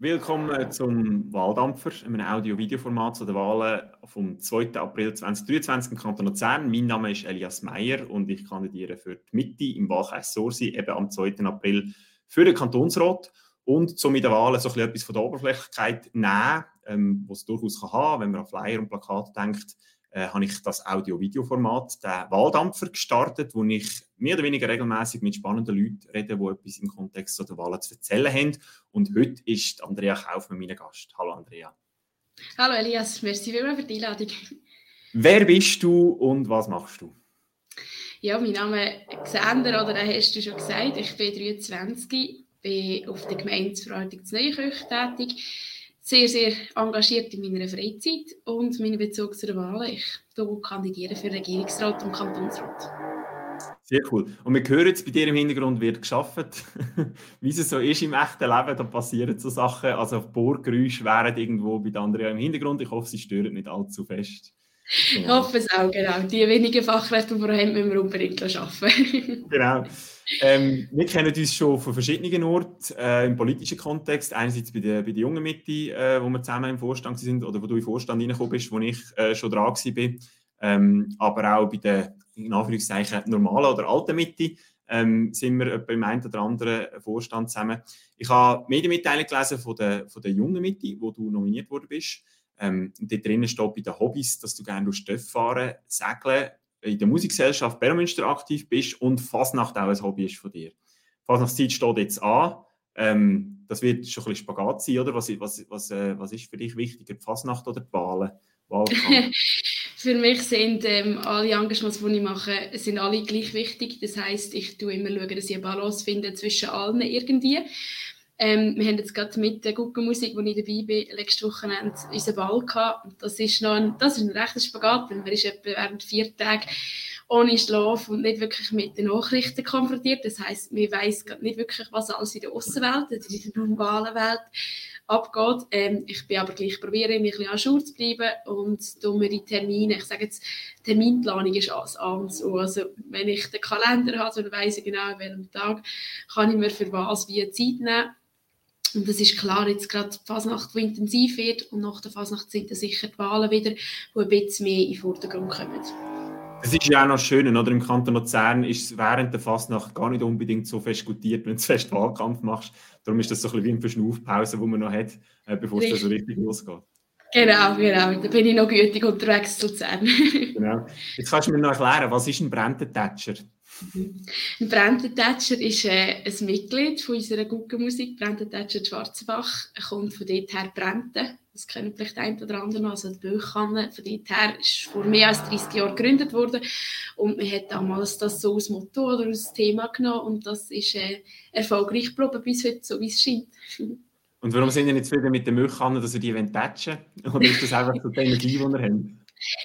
Willkommen zum Wahldampfer, einem Audio-Video-Format zu den Wahlen vom 2. April 2023 im Kanton Luzern. Mein Name ist Elias Meyer und ich kandidiere für die Mitte im Wahlkreis Sorsi, eben am 2. April für den Kantonsrat. Und so mit den Wahlen so etwas von der Oberflächlichkeit nehmen, ähm, was es durchaus kann haben wenn man an Flyer und Plakate denkt, äh, habe ich das Audio-Video-Format, den Wahldampfer, gestartet, wo ich mehr oder weniger regelmäßig mit spannenden Leuten rede, die etwas im Kontext der Wahlen zu erzählen haben. Und heute ist Andrea Kaufmann mein Gast. Hallo Andrea. Hallo Elias, merci vielmals für die Einladung. Wer bist du und was machst du? Ja, mein Name ist Xander, oder hast du schon gesagt. Ich bin 23, bin auf der Gemeindeverwaltung zu Neukirch tätig sehr, sehr engagiert in meiner Freizeit und meinen Bezug zu der Wahl. Ich kandidiere für Regierungsrat und Kantonsrat. Sehr cool. Und wir hören jetzt, bei dir im Hintergrund wird geschafft. Wie es so ist im echten Leben, da passieren so Sachen. Also Bohrgeräusche wären irgendwo bei Andrea im Hintergrund. Ich hoffe, sie stören nicht allzu fest. Ich hoffe es auch, genau. Die wenigen Fachkräfte, die wir haben, müssen wir unbedingt arbeiten. genau. Ähm, wir kennen uns schon von verschiedenen Orten äh, im politischen Kontext. Einerseits bei der, bei der jungen Mitte, äh, wo wir zusammen im Vorstand sind oder wo du im Vorstand reingekommen bist, wo ich äh, schon dran war. Ähm, aber auch bei der in Anführungszeichen normalen oder alten Mitte ähm, sind wir beim einen oder anderen Vorstand zusammen. Ich habe Medienmitteilung gelesen von der, von der jungen Mitte, wo du nominiert worden bist. Ähm, dort drinnen steht bei den Hobbys, dass du gerne Stöff fahren, segeln, in der Musikgesellschaft Bermünster aktiv bist und Fasnacht auch ein Hobby ist von dir. Fasnachtszeit steht jetzt an. Ähm, das wird schon ein bisschen Spagat sein, oder? Was, was, was, äh, was ist für dich wichtiger, die Fasnacht oder die Wahlen? für mich sind ähm, alle Engagements, die ich mache, sind alle gleich wichtig. Das heißt, ich tue immer schauen, dass ich eine Balance finde zwischen allen irgendwie. Ähm, wir haben jetzt gerade mit der Guckenmusik, wo ich dabei bin, letztes Wochenende unseren Ball gehabt. Das ist noch ein, das ist ein rechter Spagat, weil man ist etwa während vier Tagen ohne Schlaf und nicht wirklich mit den Nachrichten konfrontiert. Das heißt, man weiß nicht wirklich, was alles in der Außenwelt, in der normalen Welt abgeht. Ähm, ich bin aber gleich probiere, mich ein bisschen an Schule zu bleiben und tue mir die Termine, ich sage jetzt, Terminplanung ist alles so. Also wenn ich den Kalender habe, dann weiss ich genau, an welchem Tag kann ich mir für was wie Zeit nehmen und das ist klar, jetzt gerade die Fasnacht, die intensiv wird und nach der Fasnacht sind dann sicher die Wahlen wieder, die ein bisschen mehr in den Vordergrund kommen. Es ist ja auch noch schön, oder? Im Kanton Luzern ist es während der Fasnacht gar nicht unbedingt so fest gutiert, wenn du fest Wahlkampf machst. Darum ist das so ein bisschen wie eine Verschnaufpause, die man noch hat, äh, bevor es so richtig losgeht. Genau, genau. Da bin ich noch gütig unterwegs zu Luzern. genau. Jetzt kannst du mir noch erklären, was ist ein Brandentatscher? Ein Brandentatscher ist äh, ein Mitglied von unserer Guggenmusik. Brandentatscher Schwarzenbach er kommt von dort her Brände. Das kennen vielleicht ein oder andere noch. Also die Böchkanne von dort her ist vor mehr als 30 Jahren gegründet worden. Und man hat damals das so als Motto oder als Thema genommen. Und das ist äh, erfolgreich geblieben bis heute, so wie es scheint. Und warum sind ihr nicht zufrieden mit den Milchkannen, dass ihr die tatschen Oder ist das einfach so die Energie, die ihr habt?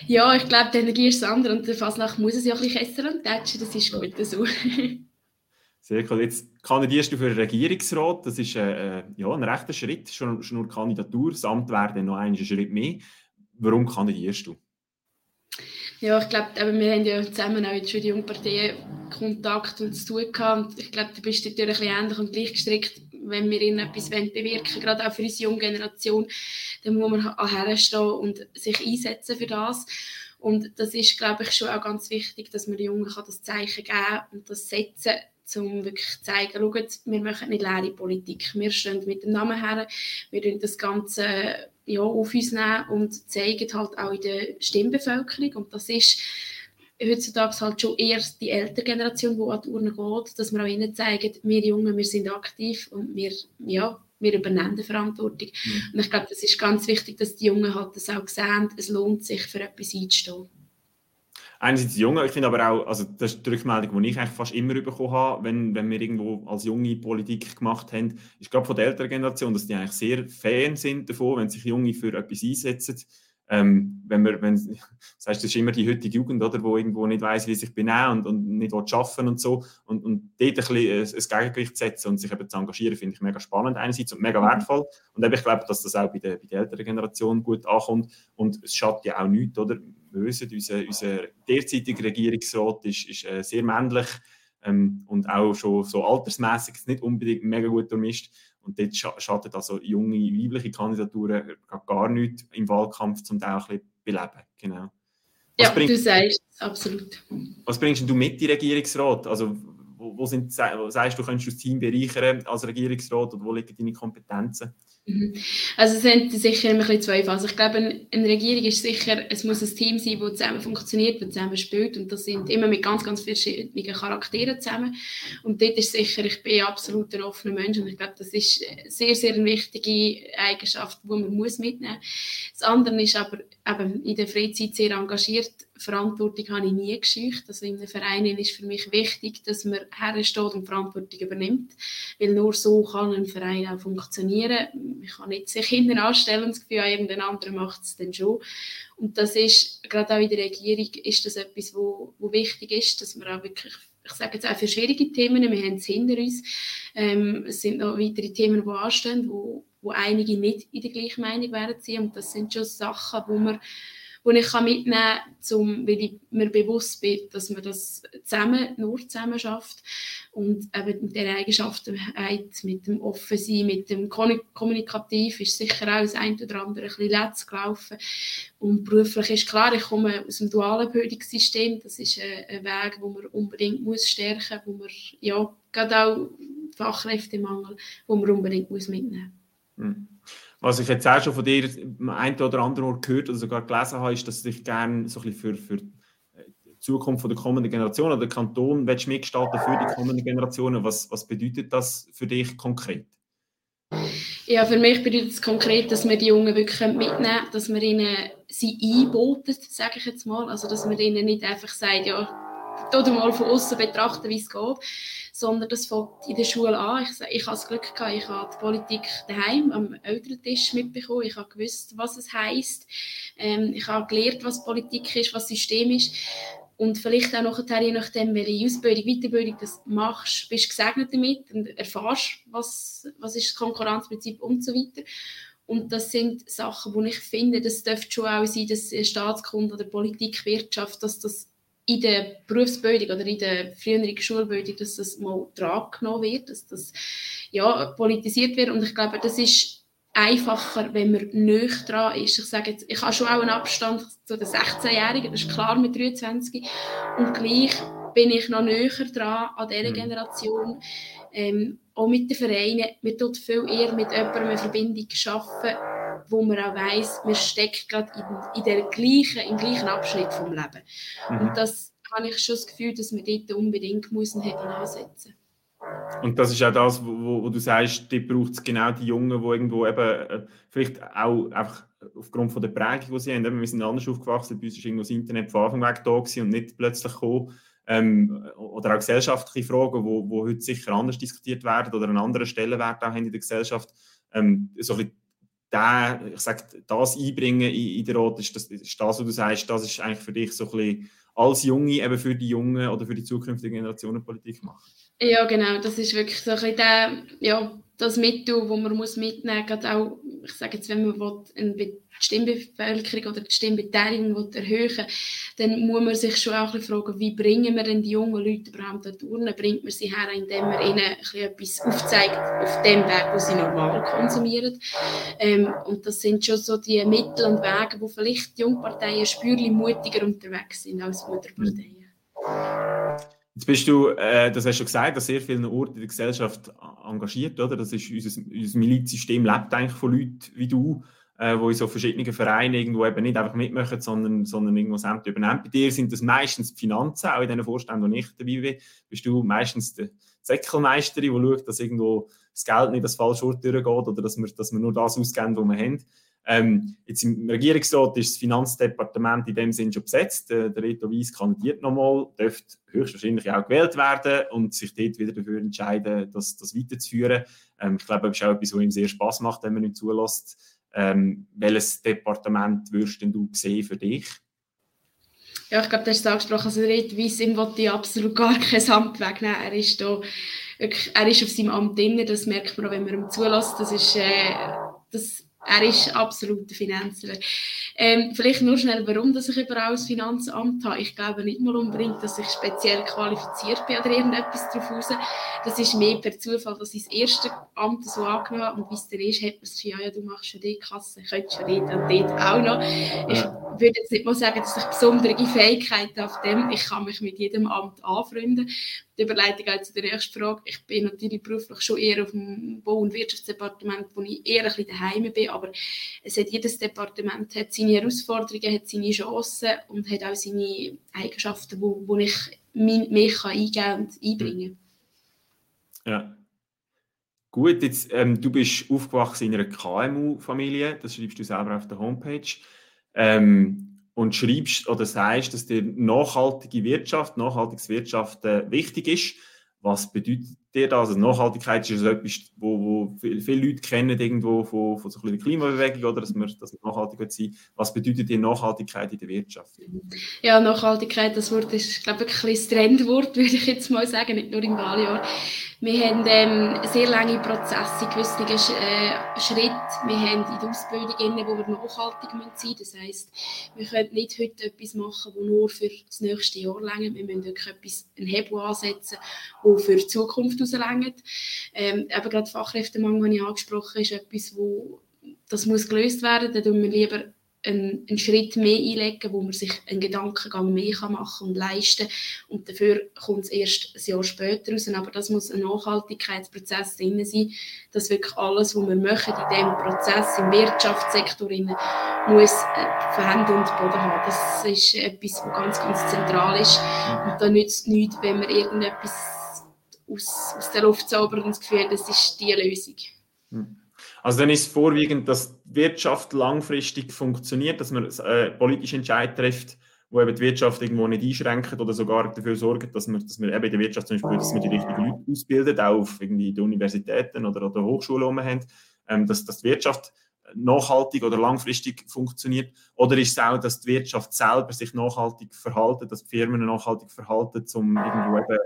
Ja, ich glaube, die Energie ist das andere und der Fasnacht muss es ja ein bisschen kesseln und tätschen, das ist gut so. Sehr cool. Jetzt kandidierst du für den Regierungsrat. Das ist äh, äh, ja, ein rechter Schritt, schon, schon nur Kandidatur. Das Amt wäre dann noch einen Schritt mehr. Warum kandidierst du? Ja, ich glaube, wir haben ja zusammen auch schon die Jungparteien Kontakt und zu tun gehabt. Und ich glaube, du bist natürlich ein bisschen ähnlich und gleich gestrickt wenn wir ihnen etwas bewirken wollen, gerade auch für unsere junge Generation, dann muss man herstehen und sich einsetzen für das. Und das ist, glaube ich, schon auch ganz wichtig, dass man den Jungen das Zeichen geben und das setzen um wirklich zu zeigen, schaut, wir machen nicht leere Politik. Wir stehen mit dem Namen her, wir nehmen das Ganze ja, auf uns nehmen und zeigen halt auch in der Stimmbevölkerung. Und das ist heutzutage halt schon eher die ältere Generation, die an die Urne geht, dass wir auch ihnen zeigen, wir Jungen, wir sind aktiv und wir, ja, wir übernehmen die Verantwortung. Mhm. Und ich glaube, das ist ganz wichtig, dass die Jungen halt das auch sehen, es lohnt sich, für etwas einzustehen. Einerseits die Jungen, ich finde aber auch, also das ist die Rückmeldung, die ich eigentlich fast immer bekommen habe, wenn, wenn wir irgendwo als Junge Politik gemacht haben, ist gerade von der älteren Generation, dass die eigentlich sehr Fan sind davon, wenn sich Junge für etwas einsetzen ähm, wenn man, wenn, das heißt, das ist immer die heutige Jugend, oder, wo irgendwo nicht weiß, wie sich benehmen und, und nicht arbeiten und so. Und, und dort ein bisschen ein, ein Gegengewicht setzen und sich eben zu engagieren, finde ich mega spannend einerseits und mega mhm. wertvoll. Und eben, ich glaube, dass das auch bei der, bei der älteren Generation gut ankommt. Und es schadet ja auch nichts, oder? Wir wissen, unser, unser derzeitiger Regierungsrat ist, ist äh, sehr männlich ähm, und auch schon so altersmäßig nicht unbedingt mega gut durchmischt. Und dort schadet also junge weibliche Kandidaturen gar nicht im Wahlkampf zum Teil ein bisschen beleben. Genau. Was ja, bring, du sagst absolut. Was bringst du mit in den Regierungsrat? Also, wo, wo, sind, wo sagst du, könntest du das Team bereichern als Regierungsrat oder wo liegen deine Kompetenzen? Mhm. Also es sind sicher ein zwei Phasen. Ich glaube, eine Regierung ist sicher, es muss ein Team sein, das zusammen funktioniert, das zusammen spielt und das sind immer mit ganz, ganz verschiedenen Charakteren zusammen. Und dort ist sicher, ich bin absolut ein offener Mensch und ich glaube, das ist sehr, sehr eine wichtige Eigenschaft, die man muss mitnehmen muss. Das andere ist aber eben in der Freizeit sehr engagiert. Verantwortung habe ich nie gescheucht. Also in einem Verein ist für mich wichtig, dass man hersteht und Verantwortung übernimmt, weil nur so kann ein Verein auch funktionieren man kann nicht sich hinten anstellen und das Gefühl, irgendein anderer macht es dann schon. Und das ist, gerade auch in der Regierung, ist das etwas, wo, wo wichtig ist, dass wir auch wirklich, ich sage jetzt auch für schwierige Themen, wir haben es hinter uns, ähm, es sind noch weitere Themen, die anstehen, wo, wo einige nicht in der gleichen Meinung sein und das sind schon Sachen, wo wir die ich mitnehmen kann, weil ich mir bewusst bin, dass man das zusammen, nur zusammen schafft. Und eben mit dieser Eigenschaft mit dem Offensein, mit dem Kommunikativ ist sicher auch das eine oder andere ein bisschen letzt gelaufen. Und beruflich ist klar, ich komme aus dem dualen Bildungssystem. Das ist ein, Weg, den man unbedingt muss stärken muss, wo man ja, gerade auch Fachkräftemangel, wo man unbedingt muss mitnehmen muss. Mhm. Was ich jetzt auch schon von dir ein oder anderen Ort gehört oder sogar gelesen habe, ist, dass du dich gerne so für, für die Zukunft der kommenden Generation oder der Kanton willst mitgestalten für die kommenden Generationen. Was, was bedeutet das für dich konkret? Ja, für mich bedeutet es konkret, dass wir die Jungen wirklich mitnehmen können, dass wir ihnen sie einboten, sage ich jetzt mal. Also, dass wir ihnen nicht einfach sagen, ja, oder mal von außen betrachten, wie es geht, sondern das fängt in der Schule an. Ich, ich habe das Glück gehabt, ich habe die Politik daheim am Elterntisch mitbekommen. Ich habe gewusst, was es heisst. Ähm, ich habe gelernt, was Politik ist, was System ist. Und vielleicht auch nachher, je nachdem, welche Ausbildung, Weiterbildung du machst, bist du gesegnet damit und erfährst, was, was ist das Konkurrenzprinzip und so weiter. Und das sind Sachen, wo ich finde, das dürfte schon auch sein, dass Staatskunde oder Politik, Wirtschaft, dass das in der Berufsbildung oder in der früheren Schulbildung, dass das mal dran genommen wird, dass das ja, politisiert wird. Und ich glaube, das ist einfacher, wenn man nicht dran ist. Ich sage jetzt, ich habe schon auch einen Abstand zu den 16-Jährigen, das ist klar mit 23. Und gleich bin ich noch näher dran an dieser mhm. Generation. Ähm, auch mit den Vereinen. Man tut viel eher mit jemandem eine Verbindung schaffen, wo man auch weiss, man steckt gerade in, in der gleichen, im gleichen Abschnitt vom Leben. Mhm. Und das habe ich schon das Gefühl, dass man dort unbedingt muss einen Hebel ansetzen und das ist auch das, wo, wo du sagst, dort braucht es genau die Jungen, die irgendwo eben äh, vielleicht auch einfach aufgrund von der Prägung, die sie haben, wir sind anders aufgewachsen, bei uns ist irgendwo das Internet von Anfang weg da und nicht plötzlich gekommen. Ähm, oder auch gesellschaftliche Fragen, wo, wo heute sicher anders diskutiert werden oder einen anderen Stellenwert auch haben in der Gesellschaft. Ähm, so ein der, ich sag, das einbringen in, in den Rat, ist das, ist das, was du sagst, das ist eigentlich für dich so ein bisschen als Junge eben für die Jungen oder für die zukünftige Generationen Politik machen. Ja, genau, das ist wirklich so ein bisschen der, ja, das Mittel, das man muss mitnehmen muss, auch, ich sage jetzt, wenn man will, eine Stimmbevölkerung oder die Stimmbeteiligung erhöhen dann muss man sich schon auch fragen, wie bringen wir denn die jungen Leute überhaupt dorthin? Bringt man sie her, indem man ihnen etwas aufzeigt auf dem Weg, wo sie normal konsumieren? Ähm, und das sind schon so die Mittel und Wege, wo vielleicht die Jungparteien spürlich mutiger unterwegs sind als Mutterparteien. Jetzt bist du, äh, das hast du gesagt, an sehr vielen Orten in der Gesellschaft engagiert, oder? Das ist unser, unser Milizsystem lebt eigentlich von Leuten wie du, äh, wo in so verschiedenen Vereinen irgendwo eben nicht einfach mitmachen, sondern, sondern irgendwo Ämter übernehmen. Bei dir sind das meistens die Finanzen, auch in den Vorständen, wo ich dabei bin, bist du meistens der Säckelmeisterin, die schaut, dass irgendwo das Geld nicht das falsche Ort durchgeht oder dass wir, dass wir nur das ausgeben, was wir haben. Ähm, jetzt im Regierungsrat ist das Finanzdepartement in dem Sinn schon besetzt. Der, der Reto Weiss kandidiert nochmal, dürfte höchstwahrscheinlich auch gewählt werden und sich dort wieder dafür entscheiden, das, das weiterzuführen. Ähm, ich glaube, das ist auch etwas, was ihm sehr Spaß macht, wenn man ihn zulässt. Ähm, welches Departement würdest du sehen für dich? Ja, ich glaube, hast es angesprochen, also Reto Weiss, ihm wollte absolut gar kein Amt wegnehmen. Er ist da er ist auf seinem Amt drin, das merkt man auch, wenn man ihm zulässt. Das ist, äh, das Er ist absoluter Finanzler. Ähm, vielleicht nur schnell, warum dass ich überall das Finanzamt habe. Ich glaube nicht mal unbedingt, dass ich speziell qualifiziert bin oder irgendetwas darauf raus. Das ist mehr per Zufall, dass ich das erste Amt so angenommen habe. Und wie es dann ist, hat man sich ja, ja, du machst schon die Kasse, könntest schon dort und dort auch noch. Ich würde jetzt nicht mal sagen, dass ich besondere Fähigkeiten auf dem, ich kann mich mit jedem Amt anfreunden die Überleitung zu der nächsten Frage. Ich bin natürlich beruflich schon eher auf dem Bau- und Wirtschaftsdepartement, wo ich eher ein bisschen daheim bin, aber es hat, jedes Departement hat seine Herausforderungen, hat seine Chancen und hat auch seine Eigenschaften, wo, wo ich mich kann und einbringen kann. Ja. Gut, jetzt, ähm, du bist aufgewachsen in einer KMU-Familie, das schreibst du selber auf der Homepage. Ähm, und schreibst oder sagst, dass dir nachhaltige Wirtschaft, nachhaltiges Wirtschaften wichtig ist. Was bedeutet dir das? Also Nachhaltigkeit ist etwas, wo, wo viele Leute kennen irgendwo von, von so ein der Klimabewegung oder dass man, dass man nachhaltig sein Was bedeutet dir Nachhaltigkeit in der Wirtschaft? Ja, Nachhaltigkeit, das Wort ist, glaube ich, ein Trendwort, würde ich jetzt mal sagen, nicht nur im Wahljahr. Wir haben ähm, sehr lange Prozesse, gewisse äh, Schritte. Wir haben in der Ausbildung, innen, wo wir nachhaltig sein müssen. Das heisst, wir können nicht heute etwas machen, das nur für das nächste Jahr längert. Wir müssen wirklich etwas, einen Hebel ansetzen, der für die Zukunft rauslängert. Ähm, eben gerade Fachkräftemangel, den ich angesprochen habe, ist etwas, wo das muss gelöst werden. Da tun wir lieber einen, einen, Schritt mehr einlegen, wo man sich einen Gedankengang mehr kann machen und leisten und dafür kommt es erst ein Jahr später raus, aber das muss ein Nachhaltigkeitsprozess drin sein, dass wirklich alles, was wir machen in diesem Prozess, im Wirtschaftssektor, rein, muss äh, Hand und Boden haben. Das ist etwas, was ganz, ganz zentral ist und da nützt es nichts, wenn wir irgendetwas aus, aus der Luft zaubern und das Gefühl, das ist die Lösung. Hm. Also dann ist vorwiegend, dass die Wirtschaft langfristig funktioniert, dass man äh, politische Entscheid trifft, wo eben die Wirtschaft irgendwo nicht einschränkt oder sogar dafür sorgt, dass man, dass man eben in der Wirtschaft zum Beispiel, dass man die richtigen Leute ausbildet, auch auf irgendwie die Universitäten oder, oder Hochschulen um haben, ähm, dass, dass die Wirtschaft nachhaltig oder langfristig funktioniert? Oder ist es auch, dass die Wirtschaft selber sich nachhaltig verhalten, dass die Firmen nachhaltig verhalten, um irgendwo eben,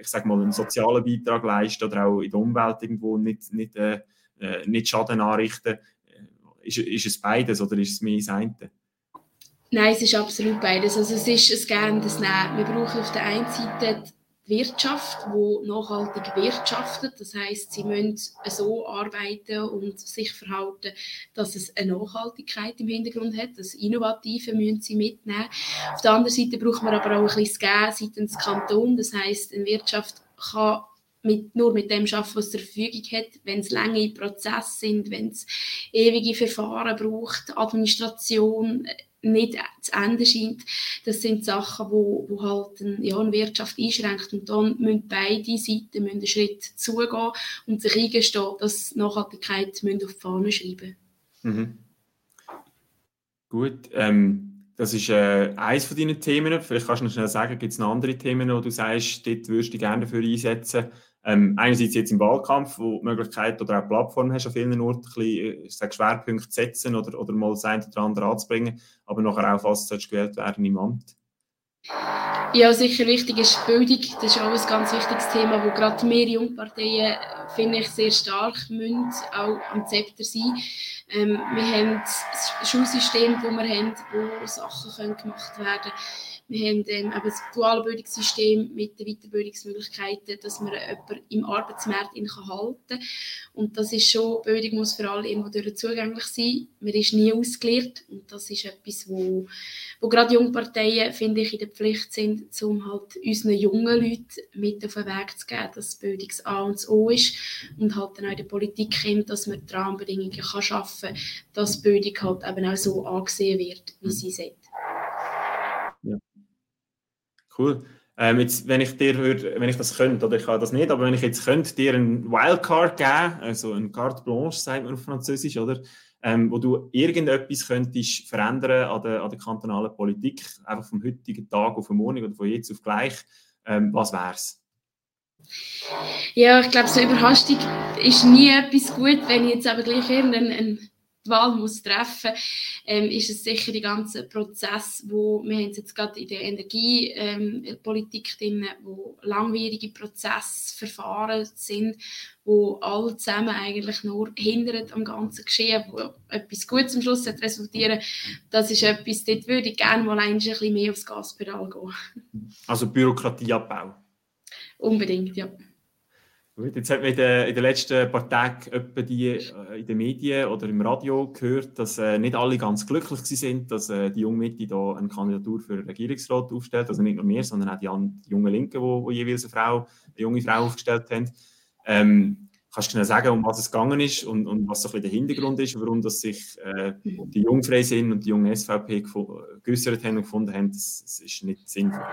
ich sage mal, einen sozialen Beitrag leisten oder auch in der Umwelt irgendwo nicht, nicht äh, äh, nicht Schaden anrichten. Äh, ist, ist es beides oder ist es mehr das eine? Nein, es ist absolut beides. Also es ist es Gern, das Nehmen. Wir brauchen auf der einen Seite Wirtschaft, die nachhaltig wirtschaftet. Das heißt, sie müssen so arbeiten und sich verhalten, dass es eine Nachhaltigkeit im Hintergrund hat. Das Innovative müssen sie mitnehmen. Auf der anderen Seite brauchen wir aber auch ein bisschen das Gehen seitens Kanton. Das heißt, eine Wirtschaft kann mit, nur mit dem arbeiten, was zur Verfügung hat. Wenn es lange Prozesse sind, wenn es ewige Verfahren braucht, Administration nicht zu Ende scheint, das sind Sachen, wo, wo halt ein, ja, eine Wirtschaft einschränkt und dann müssen beide Seiten einen Schritt zugehen und sich eingestehen, dass Nachhaltigkeit auf die Fahne schreiben mhm. Gut, ähm, das ist äh, eines von deinen Themen. Vielleicht kannst du noch schnell sagen, gibt es noch andere Themen, wo du sagst, dort würdest du gerne dafür einsetzen, ähm, einerseits jetzt im Wahlkampf, wo du die Möglichkeit oder auch Plattform hast, an vielen Orten ein bisschen, sage, Schwerpunkte zu setzen oder, oder mal das eine oder andere anzubringen, aber nachher auch fast gewählt werden im Amt. Ja, sicher wichtig ist Bildung. Das ist auch ein ganz wichtiges Thema, wo gerade mehr Jungparteien, finde ich, sehr stark müssen, auch am Zepter sein. Ähm, wir haben das Schulsystem, das wir haben, wo Sachen können gemacht werden können wir haben ähm, eben das duale Bildungssystem mit den Weiterbildungsmöglichkeiten, dass man jemanden im Arbeitsmarkt in kann halten kann. Und das ist schon, Bildung muss für alle irgendwo zugänglich sein. Man ist nie ausgelehrt und das ist etwas, wo, wo gerade Jungparteien, finde ich, in der Pflicht sind, um halt unseren jungen Leuten mit auf den Weg zu geben, dass Bildung das A und das O ist und halt dann auch in der Politik kommt, dass man die Rahmenbedingungen schaffen kann, dass Bildung halt eben auch so angesehen wird, wie sie sind. Cool. Ähm, jetzt, wenn ich dir würde, wenn ich das könnte, oder ich kann das nicht, aber wenn ich jetzt könnte dir einen Wildcard geben, also eine Carte Blanche, sagt man auf Französisch, oder? Ähm, wo du irgendetwas könntest verändern an der, an der kantonalen Politik, einfach vom heutigen Tag auf morgen oder von jetzt auf gleich, ähm, was wäre es? Ja, ich glaube, so Überhastung ist nie etwas gut, wenn ich jetzt aber gleich irgendeinen Wahl muss treffen ähm, ist es sicher der ganze Prozess, wo wir haben jetzt gerade in der Energiepolitik ähm, drin, wo langwierige Prozessverfahren sind, wo alle zusammen eigentlich nur hindert am ganzen Geschehen, wo etwas Gutes am Schluss resultieren Das ist etwas, dort würde ich gerne mal ein bisschen mehr aufs Gaspedal gehen. Also Bürokratieabbau? Unbedingt, ja. Jetzt hat man in den, in den letzten paar Tagen die, äh, in den Medien oder im Radio gehört, dass äh, nicht alle ganz glücklich sind, dass äh, die junge Mitte da eine Kandidatur für den Regierungsrat aufstellt. Also nicht nur wir, sondern auch die, die jungen Linken, die jeweils eine, Frau, eine junge Frau aufgestellt haben. Ähm, Kannst du genau sagen, um was es gegangen ist und, und was so der Hintergrund ist, warum dass sich äh, die Jungfreisinn und die junge SVP geäußert haben und gefunden haben, das, das, ist nicht sinnvoll?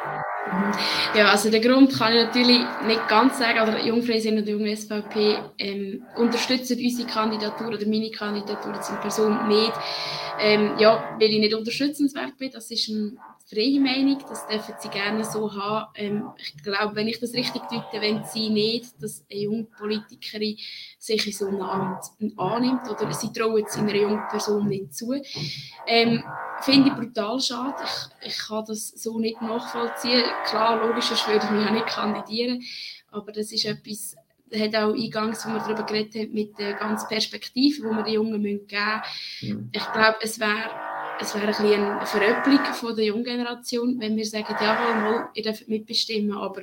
Ja, also der Grund kann ich natürlich nicht ganz sagen, aber die Jungfreisinn und die junge SVP ähm, unterstützen unsere Kandidatur oder meine Kandidatur zur Person nicht. Ähm, ja, weil ich nicht unterstützenswert bin, das ist ein freie Meinung, das dürfen sie gerne so haben. Ähm, ich glaube, wenn ich das richtig deute, wenn sie nicht, dass eine junge Politikerin sich in so einem Amt annimmt oder sie trauen es einer jungen Person nicht zu. Ähm, Finde ich brutal schade. Ich, ich kann das so nicht nachvollziehen. Klar, logisch, ich würde mich auch nicht kandidieren, aber das ist etwas, hat auch eingangs, wo wir darüber geredet haben, mit der ganzen Perspektive, die wir den Jungen geben müssen. Ich glaube, es wäre es wäre ein eine Veröppelung von der jungen Generation, wenn wir sagen, jawohl, mal, ihr dürft mitbestimmen, aber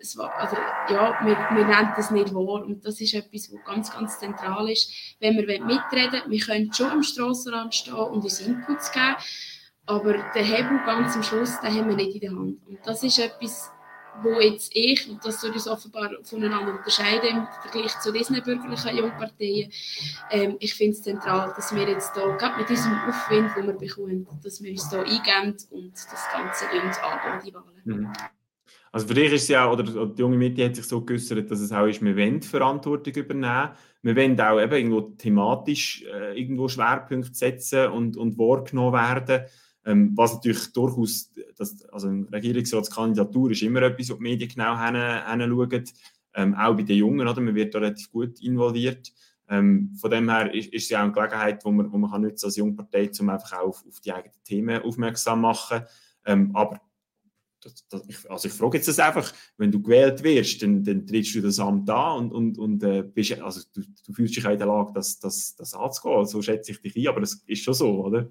es war, also, ja, wir, wir nennen das nicht wahr. Und das ist etwas, was ganz, ganz zentral ist. Wenn wir mitreden wir können schon am Strassenrand stehen und uns Inputs geben, aber den Hebel ganz am Schluss, den haben wir nicht in der Hand. Und das ist etwas, wo jetzt ich, und das soll uns offenbar voneinander unterscheiden im Vergleich zu diesen bürgerlichen Jungparteien, ähm, ich finde es zentral, dass wir jetzt hier, gerade mit diesem Aufwind, den wir bekommen, dass wir uns hier eingeben und das Ganze angehen, die Wahlen. Mhm. Also für dich ist es ja, oder die junge Mitte hat sich so geäußert, dass es auch ist, wir wollen Verantwortung übernehmen. Wir wollen auch eben irgendwo thematisch äh, irgendwo Schwerpunkte setzen und, und wahrgenommen werden. Ähm, was natürlich durchaus, das, also eine Regierungsratskandidatur ist immer etwas, wo die Medien genau hinschauen. Ähm, auch bei den Jungen, oder? man wird da relativ gut involviert. Ähm, von dem her ist, ist es ja auch eine Gelegenheit, wo man, wo man kann nutzen als Jungpartei, um einfach auch auf, auf die eigenen Themen aufmerksam zu machen. Ähm, aber das, das, ich, also ich frage jetzt das einfach, wenn du gewählt wirst, dann, dann trittst du das Amt an und, und, und äh, bist, also du, du fühlst dich in der Lage, das, das, das anzugehen. So schätze ich dich ein, aber das ist schon so, oder?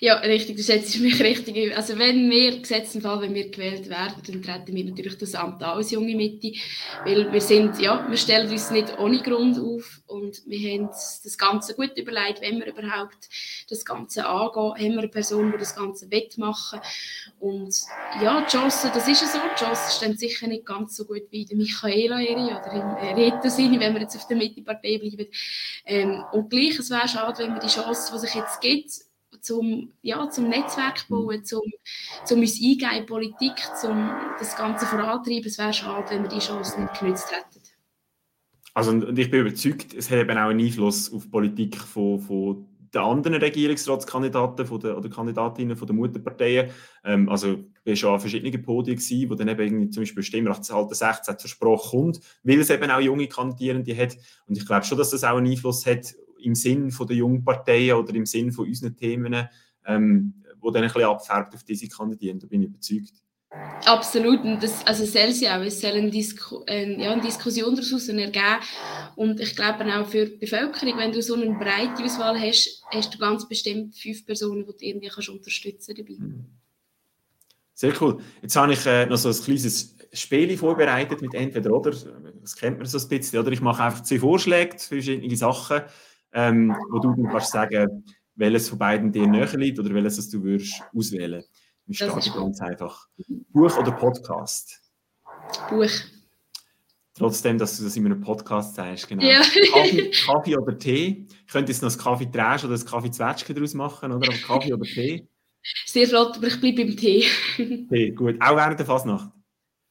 Ja, richtig, du setzt mich richtig. Also wenn wir, gesetzt im Fall, wenn wir gewählt werden, dann treten wir natürlich das Amt an als junge Mitte, weil wir sind, ja, wir stellen uns nicht ohne Grund auf und wir haben das Ganze gut überlegt, wenn wir überhaupt das Ganze angehen, haben wir eine Person, die das Ganze wettmachen und ja, die Chancen, das ist ja so, die Chancen stehen sicher nicht ganz so gut wie der Michaela Eri oder im Rita Sini, wenn wir jetzt auf der Mitte-Partei bleiben. Ähm, und gleich, es wäre schade, wenn wir die Chance, die sich jetzt gibt, zum, ja, zum Netzwerk bauen, zum, zum uns eingehen in Politik, zum das Ganze vorantreiben. Es wäre schade, wenn wir die Chance nicht genutzt hätten. Also, und ich bin überzeugt, es hat eben auch einen Einfluss auf die Politik von, von den anderen Regierungsratskandidaten von der, oder Kandidatinnen von der Mutterparteien. Ähm, also ich war schon an verschiedenen Podien, gewesen, wo dann eben irgendwie zum Beispiel Stimmrechtsalter 16 zur Sprache kommt, weil es eben auch junge Kandidierende hat. Und ich glaube schon, dass das auch einen Einfluss hat im Sinn von der jungen Parteien oder im Sinn von unseren Themen, ähm, wo dann ein bisschen abfärbt auf diese Kandidieren. Da bin ich überzeugt. Absolut, und das, also soll sie auch, es soll eine, Disku äh, ja, eine Diskussion daraus ergeben und ich glaube auch für die Bevölkerung, wenn du so eine breite Auswahl hast, hast du ganz bestimmt fünf Personen, die du irgendwie kannst unterstützen dabei. Mhm. Sehr cool. Jetzt habe ich äh, noch so ein kleines Spiel vorbereitet mit entweder oder, das kennt man so ein bisschen, oder ich mache einfach zwei Vorschläge für verschiedene Sachen ähm, wo du dann kannst sagen, welches von beiden dir näher liegt oder welches du würdest auswählen. Wir starten ganz einfach. Buch oder Podcast? Buch. Trotzdem, dass du das in einem Podcast sagst, genau. Ja. Kaffee, Kaffee, oder Tee? Ich könnte jetzt noch das Kaffee Trash oder das Kaffee Zwetschge daraus machen, oder? Aber Kaffee oder Tee? Sehr flott, aber ich bleibe beim Tee. Tee, gut. Auch während der Fasnacht?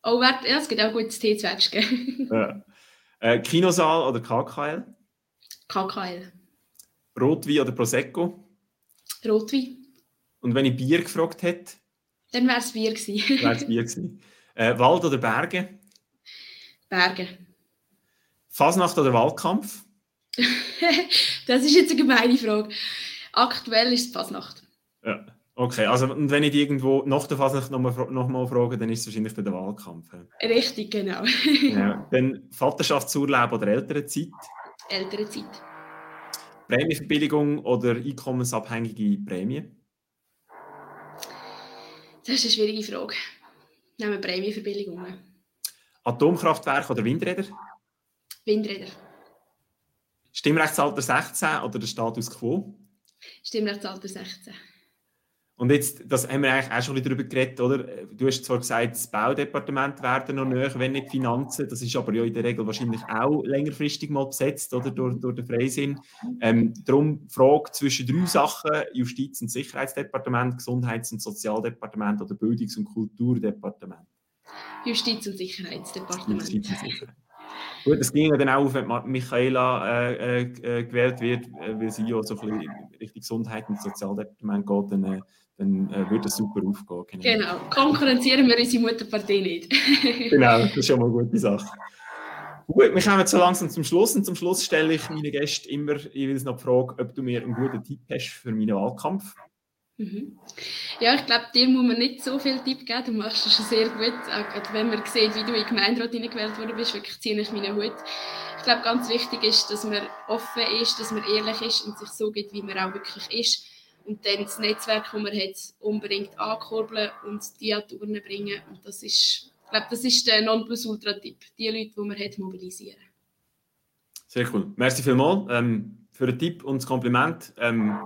Oh, ja, es gibt auch gutes Tee Zwetschge. ja. äh, Kinosaal oder KKL? KKL. Rotwein oder Prosecco? Rotwein. Und wenn ich Bier gefragt hätte? Dann wäre es Bier gewesen. wäre es Bier gewesen. Äh, Wald oder Berge? Berge. Fasnacht oder Wahlkampf? das ist jetzt eine gemeine Frage. Aktuell ist es Fasnacht. Ja. Okay, also und wenn ich irgendwo nach der Phase nochmal noch mal frage, dann ist es wahrscheinlich der Wahlkampf. Richtig, genau. ja, dann Vaterschaftsurlaub oder Elternzeit? Elternzeit. Prämienverbilligung oder einkommensabhängige Prämie? Das ist eine schwierige Frage. Nehmen wir Prämienverbilligungen. Atomkraftwerke oder Windräder? Windräder. Stimmrechtsalter 16 oder der Status quo? Stimmrechtsalter 16. Und jetzt, das haben wir eigentlich auch schon darüber geredet, oder? Du hast zwar gesagt, das Baudepartement werden noch näher, wenn nicht Finanzen. Das ist aber ja in der Regel wahrscheinlich auch längerfristig mal besetzt, oder? Durch, durch den Freisinn. Ähm, darum Frage zwischen drei Sachen: Justiz- und Sicherheitsdepartement, Gesundheits- und Sozialdepartement oder Bildungs- und Kulturdepartement? Justiz- und Sicherheitsdepartement. Justiz und Sicherheit. Gut, es ging dann auch auf, wenn Michaela äh, äh, gewählt wird, äh, weil sie ja so ein bisschen Richtung Gesundheit und Sozialdepartement geht, dann, äh, dann äh, würde es super aufgehen. Genau. genau. konkurrenzieren wir unsere Mutterpartei nicht. genau, das ist schon mal eine gute Sache. Gut, wir kommen so langsam zum Schluss und zum Schluss stelle ich meinen Gästen immer jeweils noch die Frage, ob du mir einen guten Tipp hast für meinen Wahlkampf. Mhm. Ja, ich glaube, dir muss man nicht so viel Tipp geben. Du machst es schon sehr gut. Auch wenn man sieht, wie du in den Gemeinderat gewählt worden bist, wirklich ziehe ich meinen Hut. Ich glaube, ganz wichtig ist, dass man offen ist, dass man ehrlich ist und sich so gibt, wie man auch wirklich ist. Und dann das Netzwerk, das man hat, unbedingt ankurbeln und die an die bringen. Und das ist, ich glaube, das ist der Nonplusultra-Tipp. Die Leute, die man hat, mobilisieren. Sehr cool. Merci vielmals ähm, für den Tipp und das Kompliment. Ähm,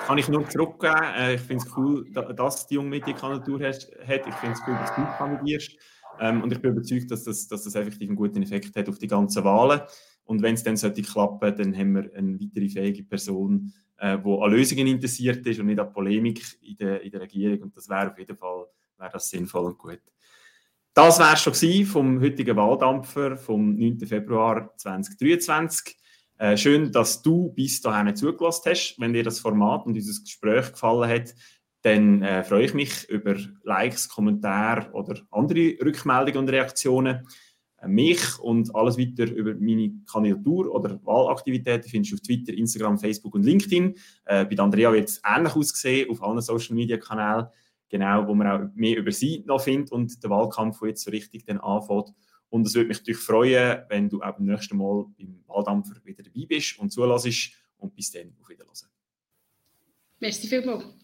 kann ich nur zurückgeben. Äh, ich finde es cool, dass die junge die Kandidatur hat. Ich finde es cool, dass du kandidierst. Ähm, und ich bin überzeugt, dass das, dass das effektiv einen guten Effekt hat auf die ganzen Wahlen. Und wenn es dann sollte klappen, dann haben wir eine weitere fähige Person, äh, die an Lösungen interessiert ist und nicht an Polemik in der, in der Regierung. Und das wäre auf jeden Fall wäre das sinnvoll und gut. Das wäre schon vom heutigen Wahldampfer vom 9. Februar 2023. Äh, schön, dass du bis dahin zugelassen hast. Wenn dir das Format und dieses Gespräch gefallen hat, dann äh, freue ich mich über Likes, Kommentare oder andere Rückmeldungen und Reaktionen. Mich und alles weiter über meine Kandidatur oder Wahlaktivitäten findest du auf Twitter, Instagram, Facebook und LinkedIn. Äh, bei Andrea wird es ähnlich aussehen auf allen Social Media Kanälen, genau, wo man auch mehr über sie noch findet und der Wahlkampf, der jetzt so richtig dann anfängt. Und es würde mich natürlich freuen, wenn du auch beim nächsten Mal im Wahldampfer wieder dabei bist und zulässt. Und bis dann, auf Wiedersehen. Merci vielmals.